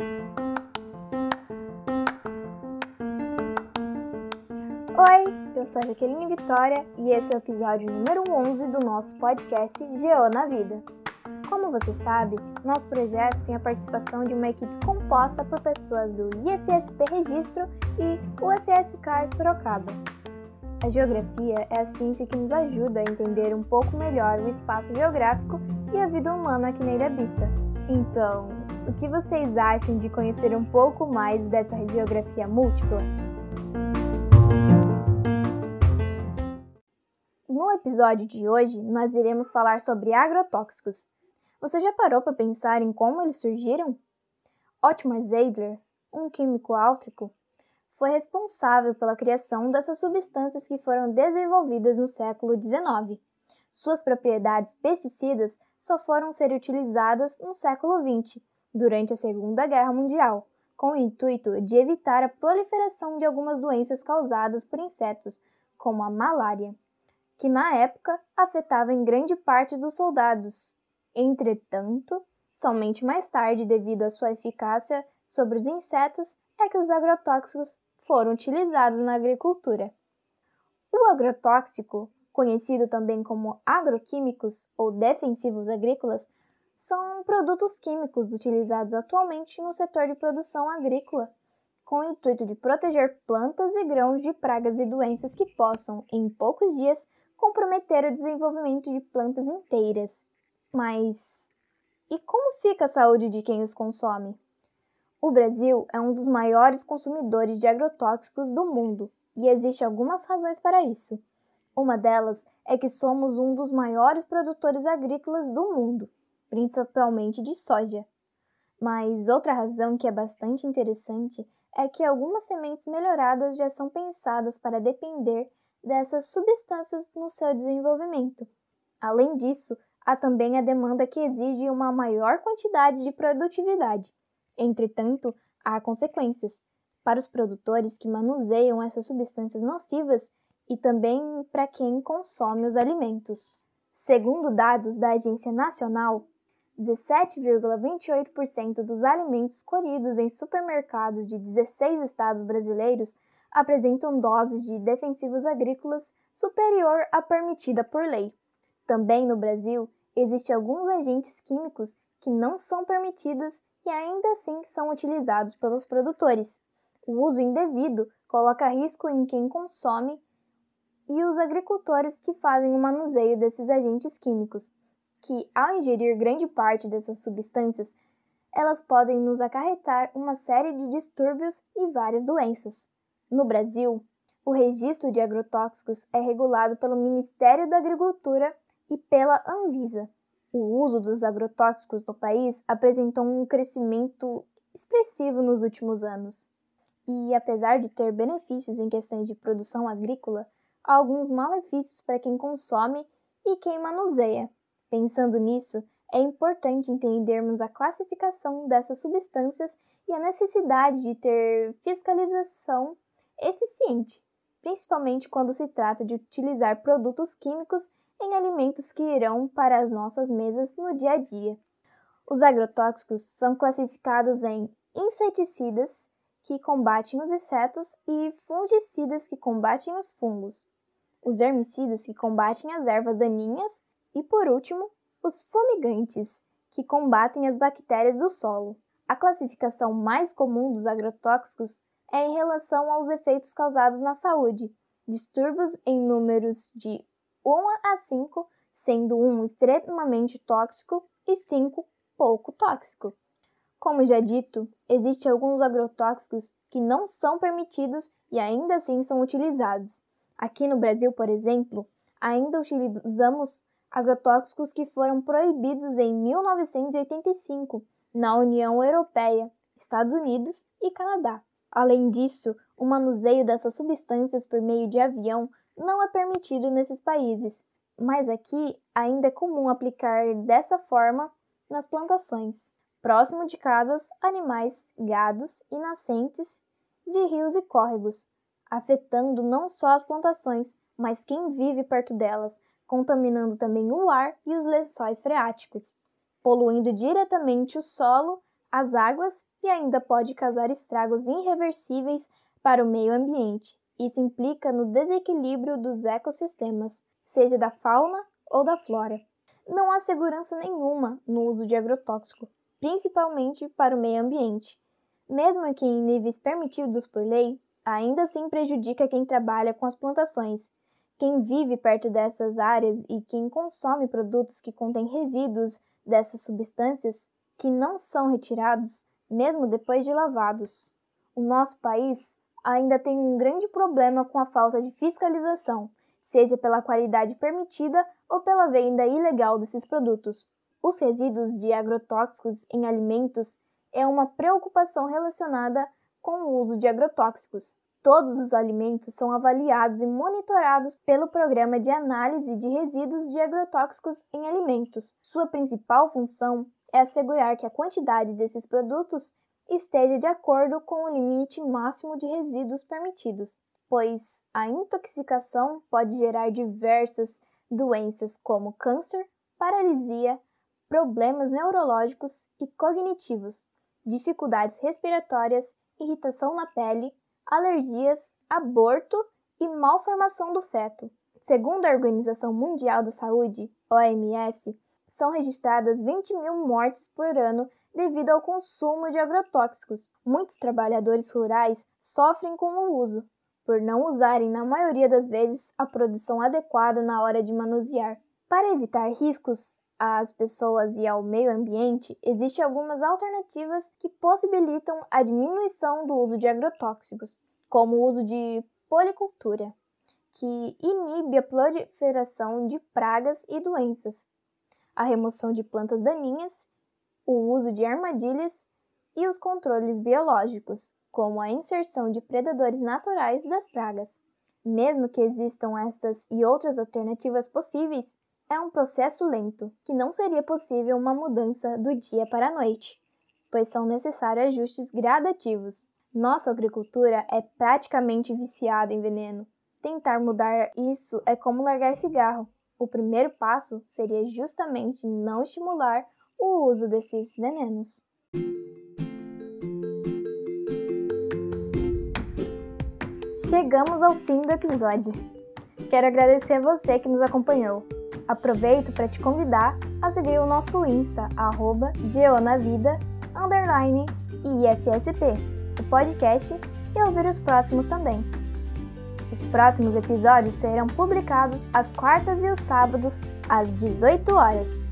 Oi, eu sou a Jaqueline Vitória e esse é o episódio número 11 do nosso podcast Geo na Vida. Como você sabe, nosso projeto tem a participação de uma equipe composta por pessoas do IFSP Registro e UFSCar Sorocaba. A geografia é a ciência que nos ajuda a entender um pouco melhor o espaço geográfico e a vida humana que nele habita. Então, o que vocês acham de conhecer um pouco mais dessa geografia múltipla? No episódio de hoje, nós iremos falar sobre agrotóxicos. Você já parou para pensar em como eles surgiram? Otmar Zeidler, um químico áltrico, foi responsável pela criação dessas substâncias que foram desenvolvidas no século XIX. Suas propriedades pesticidas só foram ser utilizadas no século XX, durante a Segunda Guerra Mundial, com o intuito de evitar a proliferação de algumas doenças causadas por insetos, como a malária, que na época afetava em grande parte dos soldados. Entretanto, somente mais tarde, devido à sua eficácia sobre os insetos, é que os agrotóxicos foram utilizados na agricultura. O agrotóxico, conhecido também como agroquímicos ou defensivos agrícolas, são produtos químicos utilizados atualmente no setor de produção agrícola, com o intuito de proteger plantas e grãos de pragas e doenças que possam, em poucos dias, comprometer o desenvolvimento de plantas inteiras. Mas e como fica a saúde de quem os consome? O Brasil é um dos maiores consumidores de agrotóxicos do mundo e existem algumas razões para isso. Uma delas é que somos um dos maiores produtores agrícolas do mundo, principalmente de soja. Mas outra razão que é bastante interessante é que algumas sementes melhoradas já são pensadas para depender dessas substâncias no seu desenvolvimento. Além disso, há também a demanda que exige uma maior quantidade de produtividade. Entretanto, há consequências para os produtores que manuseiam essas substâncias nocivas e também para quem consome os alimentos. Segundo dados da Agência Nacional, 17,28% dos alimentos colhidos em supermercados de 16 estados brasileiros apresentam doses de defensivos agrícolas superior à permitida por lei. Também no Brasil, existem alguns agentes químicos que não são permitidos e ainda assim são utilizados pelos produtores. O uso indevido coloca risco em quem consome e os agricultores que fazem o manuseio desses agentes químicos, que, ao ingerir grande parte dessas substâncias, elas podem nos acarretar uma série de distúrbios e várias doenças. No Brasil, o registro de agrotóxicos é regulado pelo Ministério da Agricultura e pela Anvisa. O uso dos agrotóxicos no país apresentou um crescimento expressivo nos últimos anos. E, apesar de ter benefícios em questões de produção agrícola, há alguns malefícios para quem consome e quem manuseia. Pensando nisso, é importante entendermos a classificação dessas substâncias e a necessidade de ter fiscalização eficiente, principalmente quando se trata de utilizar produtos químicos em alimentos que irão para as nossas mesas no dia a dia. Os agrotóxicos são classificados em inseticidas, que combatem os insetos, e fungicidas, que combatem os fungos, os herbicidas, que combatem as ervas daninhas, e, por último, os fumigantes, que combatem as bactérias do solo. A classificação mais comum dos agrotóxicos é em relação aos efeitos causados na saúde, distúrbios em números de 1 a 5, sendo 1 extremamente tóxico e 5 pouco tóxico. Como já dito, existem alguns agrotóxicos que não são permitidos e ainda assim são utilizados. Aqui no Brasil, por exemplo, ainda utilizamos agrotóxicos que foram proibidos em 1985 na União Europeia, Estados Unidos e Canadá. Além disso, o manuseio dessas substâncias por meio de avião não é permitido nesses países, mas aqui ainda é comum aplicar dessa forma nas plantações, próximo de casas, animais, gados e nascentes de rios e córregos, afetando não só as plantações, mas quem vive perto delas, contaminando também o ar e os lençóis freáticos, poluindo diretamente o solo, as águas e ainda pode causar estragos irreversíveis para o meio ambiente. Isso implica no desequilíbrio dos ecossistemas, seja da fauna ou da flora. Não há segurança nenhuma no uso de agrotóxico, principalmente para o meio ambiente. Mesmo que em níveis permitidos por lei, ainda assim prejudica quem trabalha com as plantações, quem vive perto dessas áreas e quem consome produtos que contêm resíduos dessas substâncias que não são retirados, mesmo depois de lavados. O nosso país ainda tem um grande problema com a falta de fiscalização, seja pela qualidade permitida ou pela venda ilegal desses produtos. Os resíduos de agrotóxicos em alimentos é uma preocupação relacionada com o uso de agrotóxicos. Todos os alimentos são avaliados e monitorados pelo Programa de Análise de Resíduos de Agrotóxicos em Alimentos. Sua principal função é assegurar que a quantidade desses produtos esteja de acordo com o limite máximo de resíduos permitidos, pois a intoxicação pode gerar diversas doenças como câncer, paralisia, problemas neurológicos e cognitivos, dificuldades respiratórias, irritação na pele, alergias, aborto e malformação do feto. Segundo a Organização Mundial da Saúde, OMS, são registradas 20 mil mortes por ano devido ao consumo de agrotóxicos. Muitos trabalhadores rurais sofrem com o uso, por não usarem, na maioria das vezes, a produção adequada na hora de manusear. Para evitar riscos às pessoas e ao meio ambiente, existem algumas alternativas que possibilitam a diminuição do uso de agrotóxicos, como o uso de policultura, que inibe a proliferação de pragas e doenças, a remoção de plantas daninhas, o uso de armadilhas e os controles biológicos, como a inserção de predadores naturais das pragas. Mesmo que existam estas e outras alternativas possíveis, é um processo lento, que não seria possível uma mudança do dia para a noite, pois são necessários ajustes gradativos. Nossa agricultura é praticamente viciada em veneno. Tentar mudar isso é como largar cigarro. O primeiro passo seria justamente não estimular o uso desses venenos. Chegamos ao fim do episódio. Quero agradecer a você que nos acompanhou. Aproveito para te convidar a seguir o nosso Insta, arroba geonavida, underline IFSP, o podcast, e ouvir os próximos também. Os próximos episódios serão publicados às quartas e os sábados, às 18 horas.